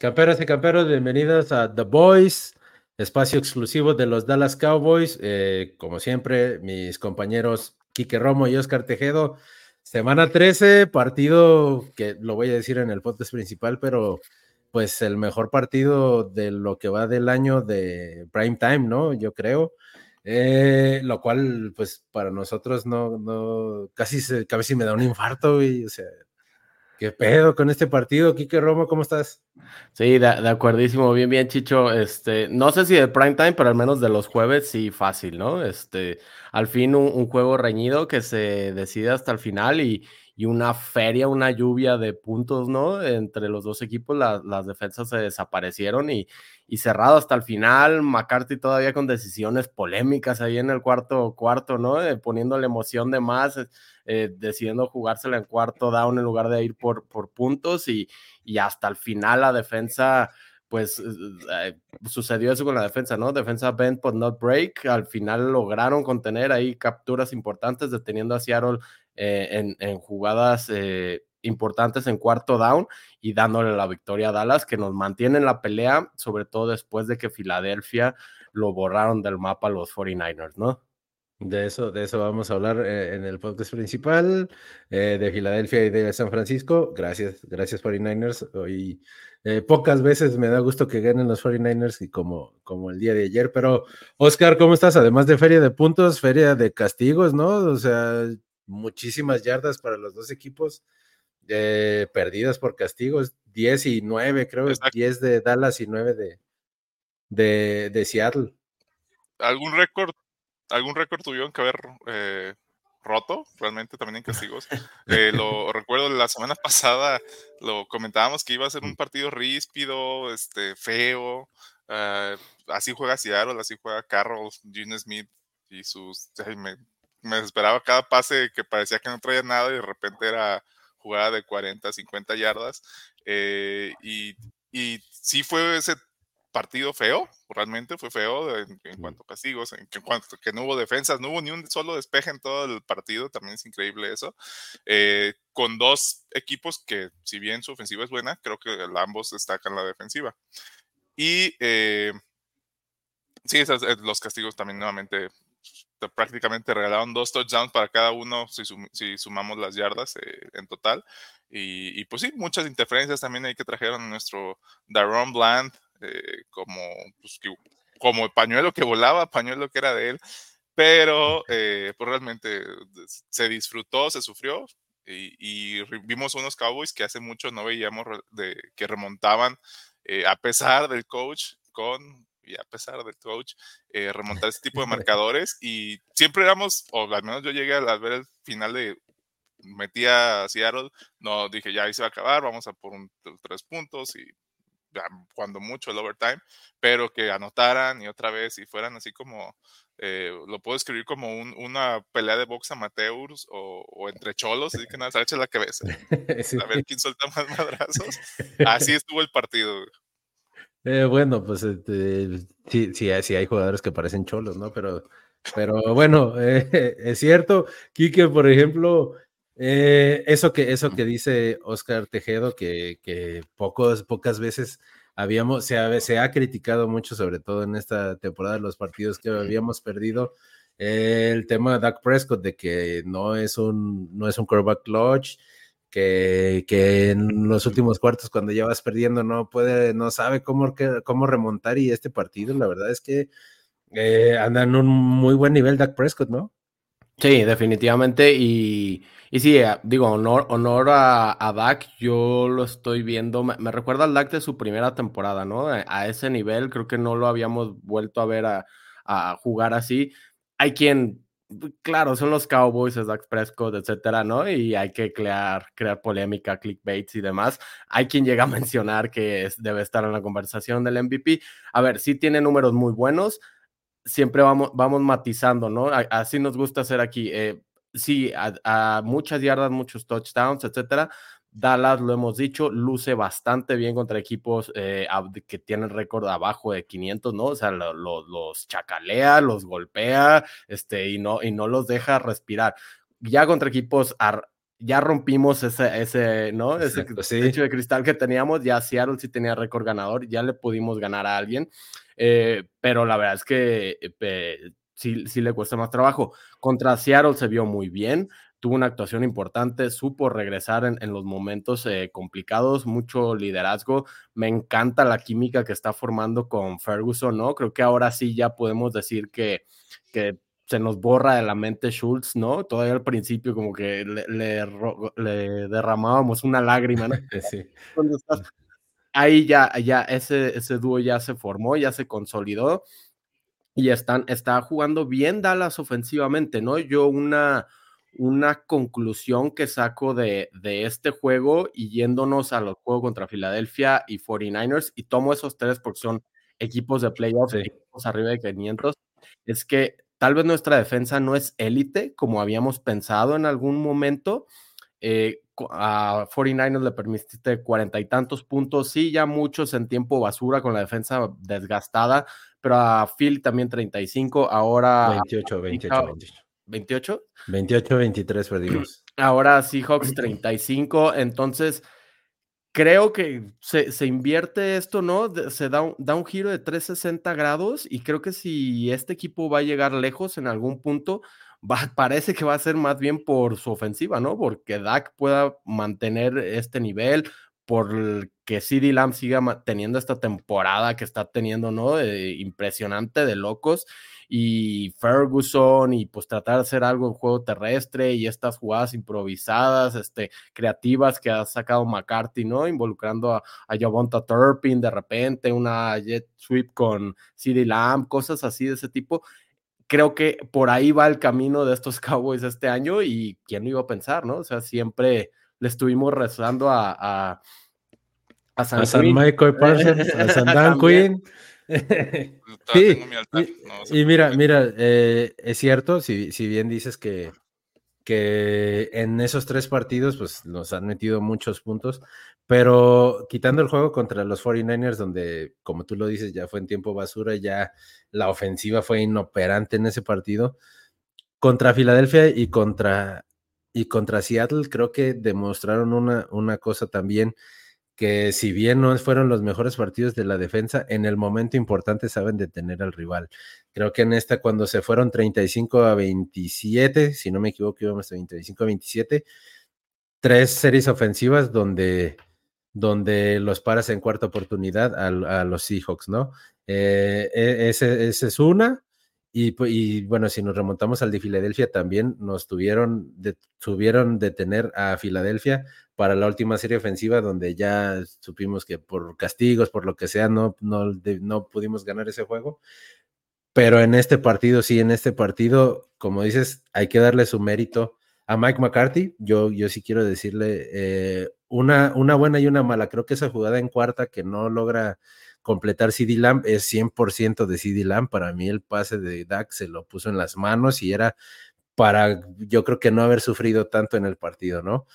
Camperos y camperos, bienvenidos a The Boys, espacio exclusivo de los Dallas Cowboys. Eh, como siempre, mis compañeros Quique Romo y Oscar Tejedo. Semana 13, partido que lo voy a decir en el podcast principal, pero pues el mejor partido de lo que va del año de prime time, ¿no? Yo creo. Eh, lo cual, pues para nosotros no, no, casi, se, casi me da un infarto, y, o sea, ¿Qué pedo con este partido? Quique Romo, ¿cómo estás? Sí, de, de, bien, bien, Chicho. Este, no sé si de prime time, pero al menos de los jueves sí fácil, ¿no? Este, al fin un juego reñido que se decide hasta el final y, y, una feria, una lluvia de puntos, ¿no? Entre los dos equipos, la, las defensas se desaparecieron y, y cerrado hasta el final. McCarthy todavía con decisiones polémicas ahí en el cuarto cuarto, ¿no? Eh, poniendo la emoción de más eh, decidiendo jugársela en cuarto down en lugar de ir por, por puntos y, y hasta el final la defensa, pues eh, eh, sucedió eso con la defensa, ¿no? Defensa bend but not break, al final lograron contener ahí capturas importantes deteniendo a Seattle en, en, jugadas importantes en cuarto down y dándole la victoria a Dallas, que nos mantiene en la pelea, sobre todo después de que Filadelfia lo borraron del mapa los 49ers, ¿no? De eso, de eso vamos a hablar eh, en el podcast principal eh, de Filadelfia y de San Francisco. Gracias, gracias 49ers. Hoy eh, pocas veces me da gusto que ganen los 49ers y como, como el día de ayer. Pero, Oscar, ¿cómo estás? Además de feria de puntos, feria de castigos, ¿no? O sea, muchísimas yardas para los dos equipos perdidas por castigos. 10 y 9, creo. Exacto. 10 de Dallas y 9 de, de, de Seattle. ¿Algún récord algún récord tuvieron que haber eh, roto, realmente también en castigos. Eh, lo recuerdo la semana pasada, lo comentábamos que iba a ser un partido ríspido, este, feo. Uh, así juega Seattle, así juega Carroll, Gene Smith y sus. Me, me, esperaba cada pase que parecía que no traía nada y de repente era jugada de 40, 50 yardas. Eh, y, y sí fue ese partido feo, realmente fue feo en, en cuanto a castigos, en, en, cuanto que no hubo defensas, no hubo ni un solo despeje en todo el partido, también es increíble eso, eh, con dos equipos que si bien su ofensiva es buena, creo que ambos destacan la defensiva. Y eh, sí, esas, eh, los castigos también nuevamente prácticamente regalaron dos touchdowns para cada uno si, sum, si sumamos las yardas eh, en total. Y, y, pues sí, muchas interferencias también hay que trajeron nuestro Daron Bland, eh, como, pues, que, como el pañuelo que volaba, pañuelo que era de él, pero eh, pues realmente se disfrutó, se sufrió y, y, vimos unos Cowboys que hace mucho no veíamos de, que remontaban eh, a pesar del coach con y a pesar del coach, eh, remontar ese tipo de marcadores y siempre éramos, o al menos yo llegué a ver el final de metía a Seattle, no dije ya ahí se va a acabar, vamos a por un, tres puntos y cuando mucho el overtime, pero que anotaran y otra vez y fueran así como, eh, lo puedo escribir como un, una pelea de box amateurs o, o entre cholos, así que nada, se la cabeza. sí. A ver quién suelta más madrazos. Así estuvo el partido. Eh, bueno, pues este, sí, sí, sí, hay jugadores que parecen cholos, ¿no? Pero, pero bueno, eh, es cierto, Quique, por ejemplo, eh, eso, que, eso que dice Oscar Tejedo, que, que pocos, pocas veces habíamos, se ha, se ha, criticado mucho, sobre todo en esta temporada, los partidos que habíamos perdido, eh, el tema de Dak Prescott, de que no es un, no es un quarterback clutch, que, que, en los últimos cuartos, cuando ya vas perdiendo, no puede, no sabe cómo, cómo remontar, y este partido, la verdad es que eh, anda en un muy buen nivel Dak Prescott, ¿no? Sí, definitivamente. Y, y sí, digo, honor, honor a, a, Dak, yo lo estoy viendo, me, recuerda al Dak de su primera temporada, ¿no? A, a, ese nivel, creo que no lo habíamos vuelto a ver a, a, jugar así. Hay quien, claro, son los Cowboys, es Dak Prescott, etcétera, ¿no? Y hay que crear, crear polémica, clickbaits y demás. Hay quien llega a mencionar que es, debe estar en la conversación del MVP. A ver, sí tiene números muy buenos siempre vamos, vamos matizando, ¿no? Así nos gusta hacer aquí. Eh, sí, a, a, muchas yardas, muchos touchdowns, etcétera. Dallas, lo hemos dicho, luce bastante bien contra equipos eh, que tienen récord abajo de 500, ¿no? O sea, lo, lo, los chacalea, los golpea, este, y no, y no los deja respirar. Ya contra equipos ya rompimos ese, ese ¿no? ese techo de cristal que teníamos, ya Seattle sí tenía récord ganador, ya le pudimos ganar a alguien, eh, pero la verdad es que eh, sí, sí le cuesta más trabajo. Contra Seattle se vio muy bien, tuvo una actuación importante, supo regresar en, los momentos eh, complicados, mucho liderazgo. Me encanta la química que está formando con Ferguson, ¿no? Creo que ahora sí ya podemos decir que, que se nos borra de la mente Schultz, ¿no? Todavía al principio como que le, le, derramábamos una lágrima, ¿no? Sí. Ahí ya, ya ese, ese dúo ya se formó, ya se consolidó y están, está jugando bien Dallas ofensivamente, ¿no? Yo una, una conclusión que saco de, de, este juego y yéndonos a los juegos contra Filadelfia y 49ers, y tomo esos tres porque son equipos de playoffs, equipos arriba de 500, es que tal vez nuestra defensa no es élite como habíamos pensado en algún momento. Eh, a 49ers le permitiste cuarenta y tantos puntos, sí, ya muchos en tiempo basura con la defensa desgastada, pero a Phil también 35, ahora... 28, 28, 28. ¿28? 28, 23 perdimos. Ahora Seahawks 35, entonces creo que se, invierte esto, ¿no? Se da un, da un giro de 360 grados y creo que si este equipo va a llegar lejos en algún punto, parece que va a ser más bien por su ofensiva, ¿no? Porque Dak pueda mantener este nivel, por que CD Lamb siga teniendo esta temporada que está teniendo, ¿no? impresionante de locos y Ferguson y pues tratar de hacer algo en juego terrestre y estas jugadas improvisadas, este, creativas que ha sacado McCarthy, ¿no? Involucrando a, a Turpin de repente, una jet sweep con CD Lamb, cosas así de ese tipo. Creo que por ahí va el camino de estos Cowboys este año y quién lo iba a pensar, ¿no? O sea, siempre le estuvimos rezando a, a, a San, Michael Parsons, a San Dan Quinn. sí, y, mira, mira, eh, es cierto, si, si, bien dices que, que en esos tres partidos pues nos han metido muchos puntos, pero quitando el juego contra los 49ers, donde, como tú lo dices, ya fue en tiempo basura, ya la ofensiva fue inoperante en ese partido, contra Filadelfia y contra, y contra Seattle, creo que demostraron una, una cosa también que si bien no fueron los mejores partidos de la defensa, en el momento importante saben detener al rival. Creo que en esta, cuando se fueron 35 a 27, si no me equivoco, íbamos a 35 a 27, tres series ofensivas donde, donde los paras en cuarta oportunidad a, los Seahawks, ¿no? Eh, e, ese, es una. Y, bueno, si nos remontamos al de Filadelfia, también nos tuvieron, de, tuvieron detener a Filadelfia para la última serie ofensiva, donde ya supimos que por castigos, por lo que sea, no, no, no pudimos ganar ese juego. Pero en este partido, sí, en este partido, como dices, hay que darle su mérito a Mike McCarthy. Yo, yo sí quiero decirle eh, una, una buena y una mala. Creo que esa jugada en cuarta que no logra completar CD Lamb es 100% de CD Lamb. Para mí el pase de Dak se lo puso en las manos y era para, yo creo que no haber sufrido tanto en el partido, ¿no?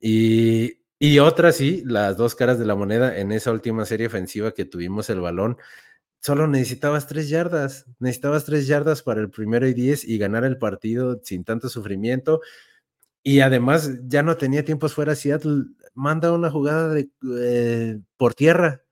Y, y otra, sí, las dos caras de la moneda en esa última serie ofensiva que tuvimos el balón. Solo necesitabas tres yardas, necesitabas tres yardas para el primero y diez y ganar el partido sin tanto sufrimiento. Y además ya no tenía tiempos fuera Seattle. Manda una jugada de, eh, por tierra.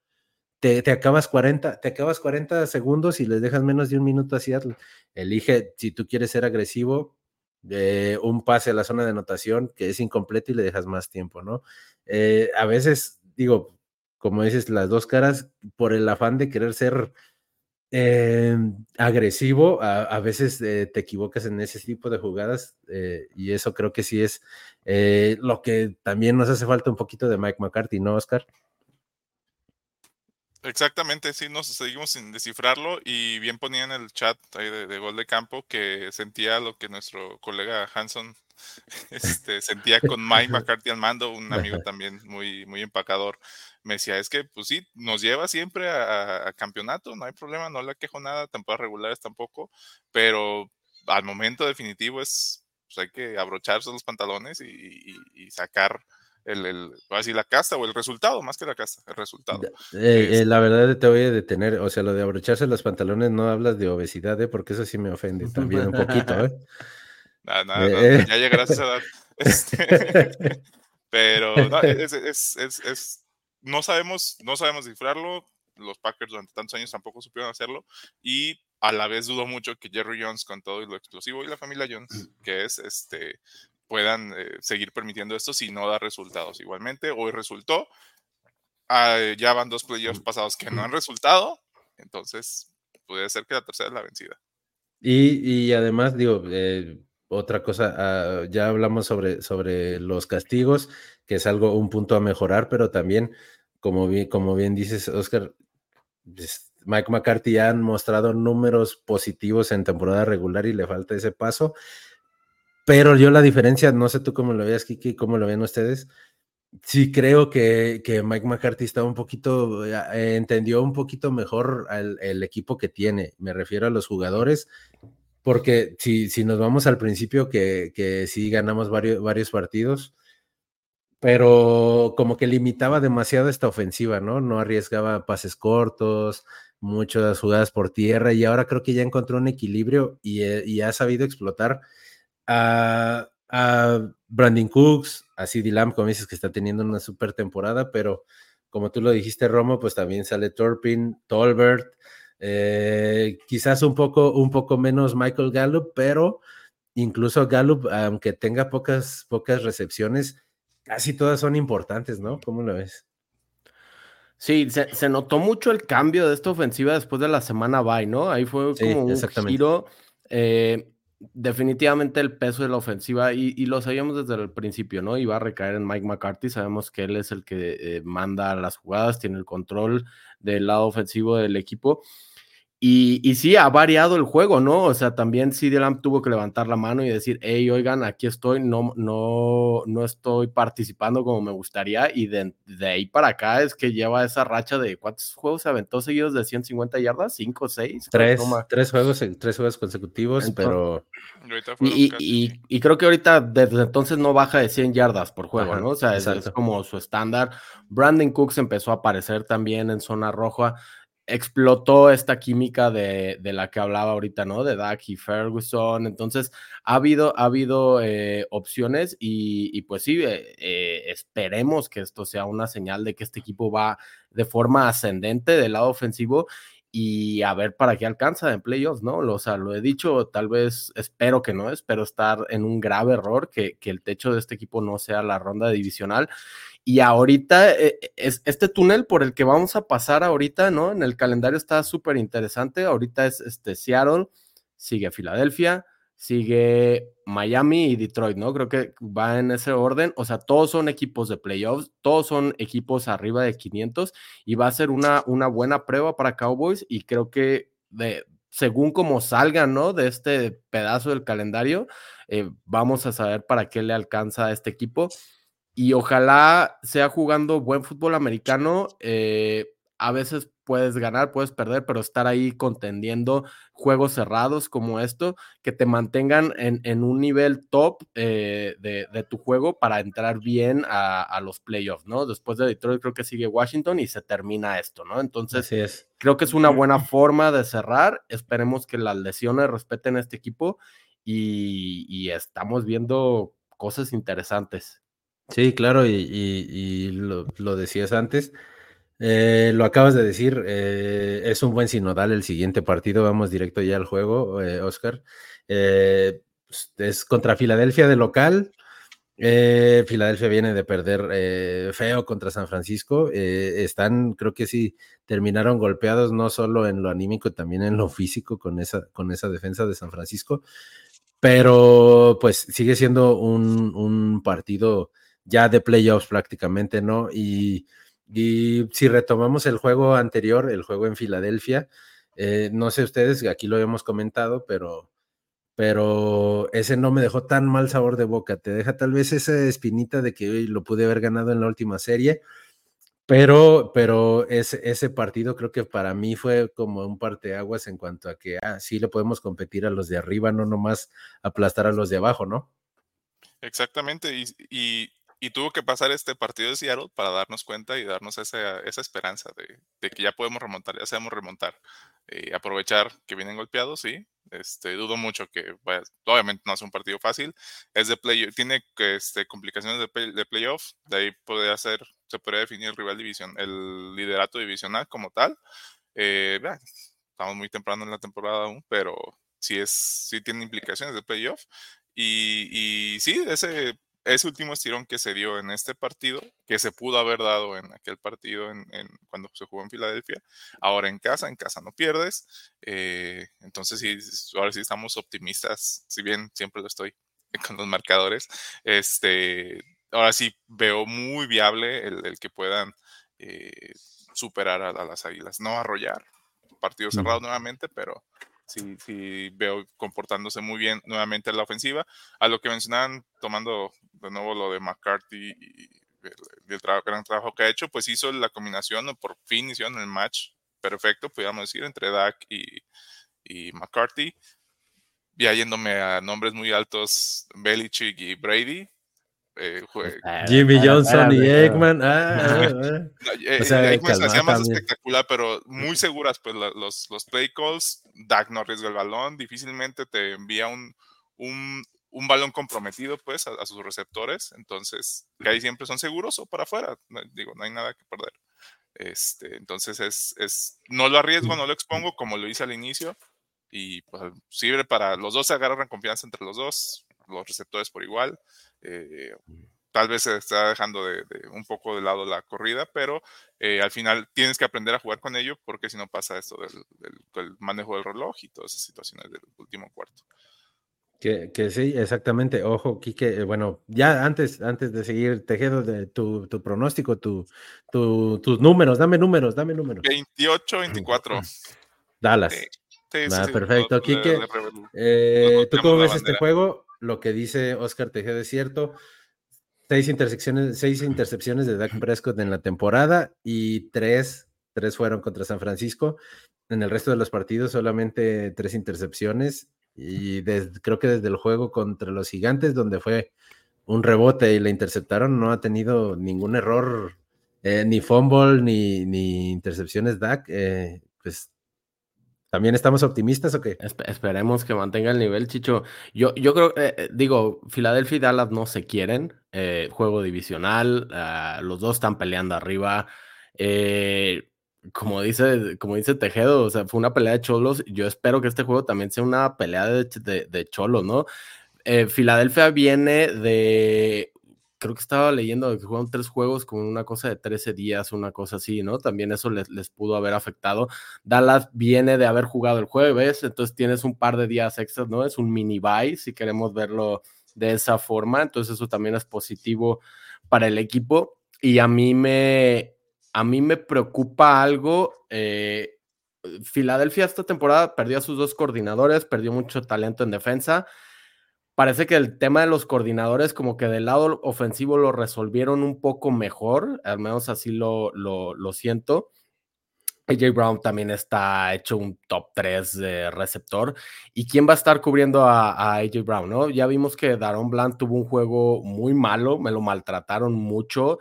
Te, acabas 40, te acabas 40 segundos y les dejas menos de un minuto a. Elige si tú quieres ser agresivo, de un pase a la zona de anotación que es incompleto y le dejas más tiempo, ¿no? Eh, a veces, digo, como dices, las dos caras, por el afán de querer ser eh, agresivo, a, veces eh, te equivocas en ese tipo de jugadas y eso creo que sí es lo que también nos hace falta un poquito de Mike McCarthy, ¿no, Oscar? Exactamente, sí, nos seguimos sin descifrarlo y bien ponía en el chat ahí de, gol de campo que sentía lo que nuestro colega Hanson este, sentía con Mike McCarthy al mando, un amigo también muy, muy empacador. Me decía, es que pues sí, nos lleva siempre a, campeonato, no hay problema, no le quejo nada, temporadas regulares tampoco, pero al momento definitivo es, pues hay que abrocharse los pantalones y sacar el, el así la casa o el resultado, más que la casa, el resultado. Eh, eh, la verdad te voy a detener, o sea, lo de abrocharse los pantalones no hablas de obesidad, ¿eh? porque eso sí me ofende también un poquito, ¿eh? Nada, nada, eh, ya llegarás a esa edad. Este, pero no, es, es, es, no sabemos, no sabemos cifrarlo. Los Packers durante tantos años tampoco supieron hacerlo. Y a la vez dudo mucho que Jerry Jones, con todo lo explosivo, y la familia Jones, que es, este, puedan eh, seguir permitiendo esto si no da resultados. Igualmente, hoy resultó. Ah, ya van dos playoffs pasados que no han resultado. Entonces, puede ser que la tercera es la vencida. Y, y además, digo, eh, otra cosa, ah, ya hablamos sobre, sobre los castigos, que es algo, un punto a mejorar, pero también, como bien, como bien dices, Oscar, Mike McCarthy ya han mostrado números positivos en temporada regular y le falta ese paso. Pero yo la diferencia, no sé tú cómo lo veas, Kiki, cómo lo ven ustedes. Sí creo que, que Mike McCarthy está un poquito, eh, entendió un poquito mejor el equipo que tiene. Me refiero a los jugadores porque si, si nos vamos al principio, que, que sí ganamos varios, varios partidos, pero como que limitaba demasiado esta ofensiva, ¿no? No arriesgaba pases cortos, muchas jugadas por tierra, y ahora creo que ya encontró un equilibrio y, eh, ha sabido explotar a, a Brandon Cooks, a CD Lamb, como dices, que está teniendo una super temporada, pero como tú lo dijiste, Romo, pues también sale Torpin, Tolbert, eh, quizás un poco, un poco menos Michael Gallup, pero incluso Gallup, aunque tenga pocas, pocas recepciones, casi todas son importantes, ¿no? ¿Cómo lo ves? Sí, se, notó mucho el cambio de esta ofensiva después de la semana bye, ¿no? Ahí fue como un giro. Eh, definitivamente el peso de la ofensiva, y, lo sabíamos desde el principio, ¿no? Iba a recaer en Mike McCarthy. Sabemos que él es el que eh, manda las jugadas, tiene el control del lado ofensivo del equipo. Y, y, sí, ha variado el juego, ¿no? O sea, también CD Lamb tuvo que levantar la mano y decir, hey, oigan, aquí estoy, no, no, no estoy participando como me gustaría. Y de, ahí para acá es que lleva esa racha de cuántos juegos se aventó seguidos de 150 yardas, cinco, seis. Tres, tres juegos, tres juegos consecutivos, pero. Y, y, y, creo que ahorita desde entonces no baja de 100 yardas por juego, ¿no? O sea, es, es como su estándar. Brandon Cooks empezó a aparecer también en zona roja explotó esta química de, la que hablaba ahorita, ¿no? De Dak y Ferguson. Entonces, ha habido, ha habido eh, opciones y, pues sí, eh, eh, esperemos que esto sea una señal de que este equipo va de forma ascendente del lado ofensivo y a ver para qué alcanza en playoffs, ¿no? O sea, lo he dicho, tal vez espero que no, espero estar en un grave error, que, que el techo de este equipo no sea la ronda divisional y ahorita, eh, es, este túnel por el que vamos a pasar ahorita, ¿no? En el calendario está súper interesante. Ahorita es este, Seattle, sigue Filadelfia, sigue Miami y Detroit, ¿no? Creo que va en ese orden. O sea, todos son equipos de playoffs, todos son equipos arriba de 500 y va a ser una, una buena prueba para Cowboys y creo que según como salgan, ¿no? De este pedazo del calendario, eh, vamos a saber para qué le alcanza a este equipo y ojalá sea jugando buen fútbol americano. Eh, a veces puedes ganar, puedes perder, pero estar ahí contendiendo juegos cerrados como esto, que te mantengan en, un nivel top eh, de, tu juego para entrar bien a, los playoffs, ¿no? Después de Detroit creo que sigue Washington y se termina esto, ¿no? Entonces, creo que es una buena forma de cerrar. Esperemos que las lesiones respeten a este equipo y estamos viendo cosas interesantes. Sí, claro, y, lo, decías antes, eh, lo acabas de decir, eh, es un buen sinodal el siguiente partido, vamos directo ya al juego, eh, Oscar. Pues, es contra Filadelfia de local. Filadelfia viene de perder feo contra San Francisco. están, creo que sí, terminaron golpeados no solo en lo anímico, también en lo físico con esa, con esa defensa de San Francisco. Pero pues sigue siendo un, un partido ya de playoffs prácticamente, ¿no? Y, si retomamos el juego anterior, el juego en Filadelfia, eh, no sé ustedes, aquí lo hemos comentado, pero, pero ese no me dejó tan mal sabor de boca. Te deja tal vez esa espinita de que hoy lo pude haber ganado en la última serie, pero, pero ese, ese partido creo que para mí fue como un parteaguas en cuanto a que ah, sí le podemos competir a los de arriba, no nomás aplastar a los de abajo, ¿no? Exactamente, y y tuvo que pasar este partido de Seattle para darnos cuenta y darnos esa, esa esperanza de, que ya podemos remontar, ya sabemos remontar. Eh, aprovechar que vienen golpeados, sí, Este, dudo mucho que, obviamente no es un partido fácil. Es de play, tiene este, complicaciones de, de playoff. De ahí puede hacer, se puede definir el rival división, el liderato divisional como tal. Eh, estamos muy temprano en la temporada aún, pero sí es, sí tiene implicaciones de playoff. Y, y sí, ese ese último estirón que se dio en este partido, que se pudo haber dado en aquel partido en, cuando se jugó en Filadelfia, ahora en casa, en casa no pierdes. Eh, entonces, sí, ahora sí estamos optimistas, si bien siempre lo estoy con los marcadores. Este, ahora sí veo muy viable el, que puedan eh, superar a, a, las águilas, no arrollar. Partido cerrado nuevamente, pero sí, veo comportándose muy bien nuevamente en la ofensiva. A lo que mencionaban, tomando de nuevo lo de McCarthy y, el, gran trabajo que ha hecho, pues hizo la combinación, o por fin hicieron el match perfecto, podríamos decir, entre Dak y, y McCarthy. Ya yéndome a nombres muy altos, Belichick y Brady, eh, Jimmy Johnson y Eggman. Ah, ah, ah. Eh, o sea, Eggman se hacía más espectacular, pero muy seguras, pues los, los play calls. Dak no arriesga el balón, difícilmente te envía un, un, un balón comprometido, pues, a, sus receptores. Entonces, que ahí siempre son seguros o para afuera. digo, no hay nada que perder. Este, entonces, es, es, no lo arriesgo, no lo expongo como lo hice al inicio. Y pues sirve para los dos se agarran confianza entre los dos, los receptores por igual. Eh, tal vez se está dejando de, un poco de lado la corrida, pero eh, al final tienes que aprender a jugar con ello porque si no pasa esto del, manejo del reloj y todas esas situaciones del último cuarto. Que, que, sí, exactamente. Ojo, Kike, eh, bueno, ya antes, antes de seguir tejiendo de tu, tu pronóstico, tu, tus números, dame números, dame números. 28, 24. Dallas. Ah, perfecto, Kike. ¿Tú cómo ves este juego? Lo que dice Oscar Tejeda es cierto. Seis intercepciones, seis intercepciones de Dak Prescott en la temporada y tres, tres fueron contra San Francisco. En el resto de los partidos solamente tres intercepciones y creo que desde el juego contra los gigantes, donde fue un rebote y le interceptaron, no ha tenido ningún error, eh, ni fumble, ni, ni intercepciones Dak. Eh, pues ¿También estamos optimistas o qué? esperemos que mantenga el nivel, Chicho. Yo, yo creo, eh, eh, digo, Filadelfia y Dallas no se quieren. Eh, juego divisional, ah, los dos están peleando arriba. como, dice, como dice Tejedo, o sea, fue una pelea de cholos. Yo espero que este juego también sea una pelea de, de, de cholos, ¿no? Filadelfia viene de creo que estaba leyendo que jugaron tres juegos con una cosa de 13 días, una cosa así, ¿no? También eso les, les, pudo haber afectado. Dallas viene de haber jugado el jueves, entonces tienes un par de días extras, ¿no? Es un mini bye, si queremos verlo de esa forma, entonces eso también es positivo para el equipo. Y a mí me, a mí me preocupa algo. Eh, Filadelfia esta temporada perdió a sus dos coordinadores, perdió mucho talento en defensa parece que el tema de los coordinadores, como que del lado ofensivo lo resolvieron un poco mejor, al menos así lo, lo, siento. AJ Brown también está hecho un top 3 de receptor. ¿Y quién va a estar cubriendo a, AJ Brown? ¿no? Ya vimos que Daron Bland tuvo un juego muy malo, me lo maltrataron mucho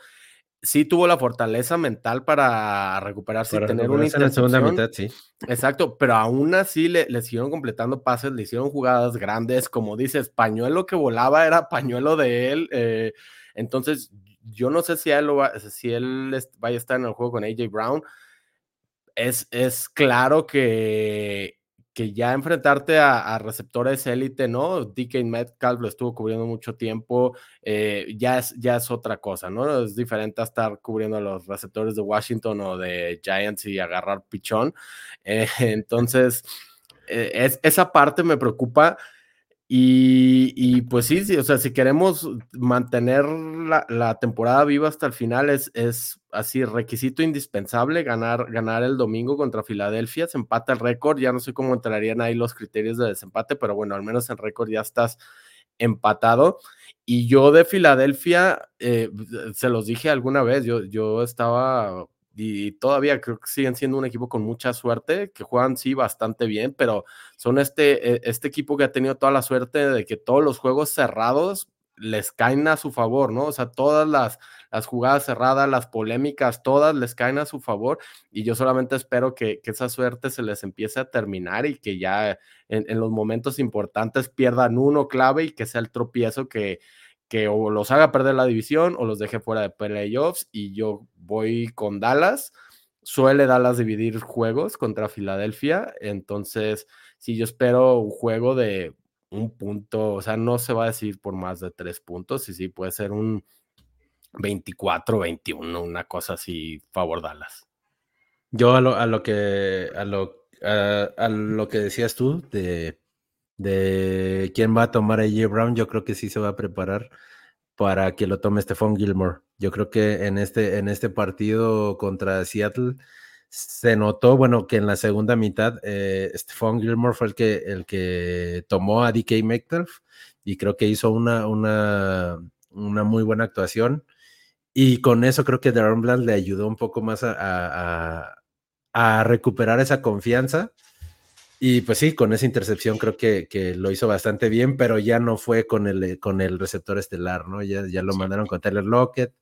sí tuvo la fortaleza mental para recuperarse y tener una en la segunda mitad, sí. Exacto, pero aún así le, le, siguieron completando pases, le hicieron jugadas grandes, como dices, pañuelo que volaba era pañuelo de él. Eh, entonces, yo no sé si él, lo va, si él vaya a estar en el juego con AJ Brown. Es, es claro que que ya enfrentarte a, receptores élite, ¿no? DK Metcalf lo estuvo cubriendo mucho tiempo, eh, ya, es, ya es otra cosa, ¿no? Es diferente a estar cubriendo a los receptores de Washington o de Giants y agarrar pichón. Eh, entonces, eh, es, esa parte me preocupa. Y, pues sí, sí, o sea, si queremos mantener la, temporada viva hasta el final, es, así, requisito indispensable ganar, ganar el domingo contra Filadelfia, se empata el récord, ya no sé cómo entrarían ahí los criterios de desempate, pero bueno, al menos en récord ya estás empatado. Y yo de Filadelfia, eh, se los dije alguna vez, yo, yo estaba y todavía creo que siguen siendo un equipo con mucha suerte, que juegan sí bastante bien, pero son este, e, este equipo que ha tenido toda la suerte de que todos los juegos cerrados les caen a su favor, ¿no? O sea, todas las, las jugadas cerradas, las polémicas, todas les caen a su favor y yo solamente espero que, esa suerte se les empiece a terminar y que ya en, los momentos importantes pierdan uno clave y que sea el tropiezo que, que o los haga perder la división o los deje fuera de playoffs y yo voy con Dallas. Suele Dallas dividir juegos contra Filadelfia, entonces si yo espero un juego de un punto, o sea, no se va a decir por más de tres puntos, y sí puede ser un 24, 21, una cosa así, favor Dallas. Yo a lo, a lo que a lo, a, lo que decías tú de, de quién va a tomar a J. Brown, yo creo que sí se va a preparar para que lo tome Stephon Gilmore. Yo creo que en este, en este partido contra Seattle se notó, bueno, que en la segunda mitad eh, Stephon Gilmore fue el que, el que tomó a DK Metcalf y creo que hizo una, una, una muy buena actuación. Y con eso creo que Darren Bland le ayudó un poco más a, a, recuperar esa confianza. Y pues sí, con esa intercepción creo que, que, lo hizo bastante bien, pero ya no fue con el, con el receptor estelar, ¿no? Ya, ya lo mandaron con Taylor Lockett,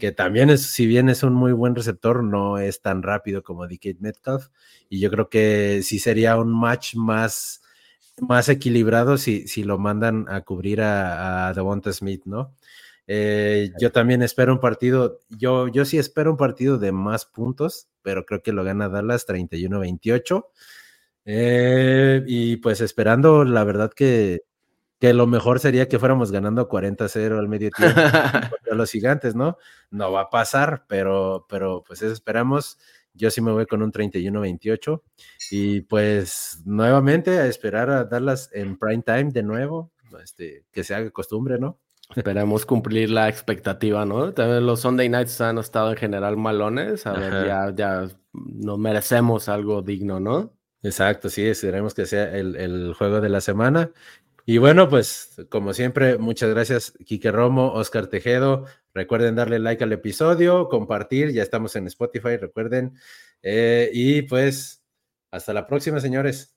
que también es, si bien es un muy buen receptor, no es tan rápido como DK Metcalf. Y yo creo que sí sería un match más, más equilibrado si, si lo mandan a cubrir a, a Devonta Smith, ¿no? Eh, yo también espero un partido, yo, yo sí espero un partido de más puntos, pero creo que lo gana Dallas 31-28. Eh, y pues esperando, la verdad que, que lo mejor sería que fuéramos ganando 40-0 al medio tiempo contra los gigantes, ¿no? No va a pasar, pero, pero pues eso esperamos. Yo sí me voy con un 31-28 y pues nuevamente a esperar a Dallas en prime time de nuevo, este, que se haga costumbre, ¿no? Esperemos cumplir la expectativa, ¿no? También los Sunday Nights han estado en general malones. A ver, ya, ya nos merecemos algo digno, ¿no? Exacto, sí, esperemos que sea el, juego de la semana. Y bueno, pues como siempre, muchas gracias, Quique Romo, Oscar Tejedo. Recuerden darle like al episodio, compartir, ya estamos en Spotify, recuerden. Eh, y pues, hasta la próxima, señores.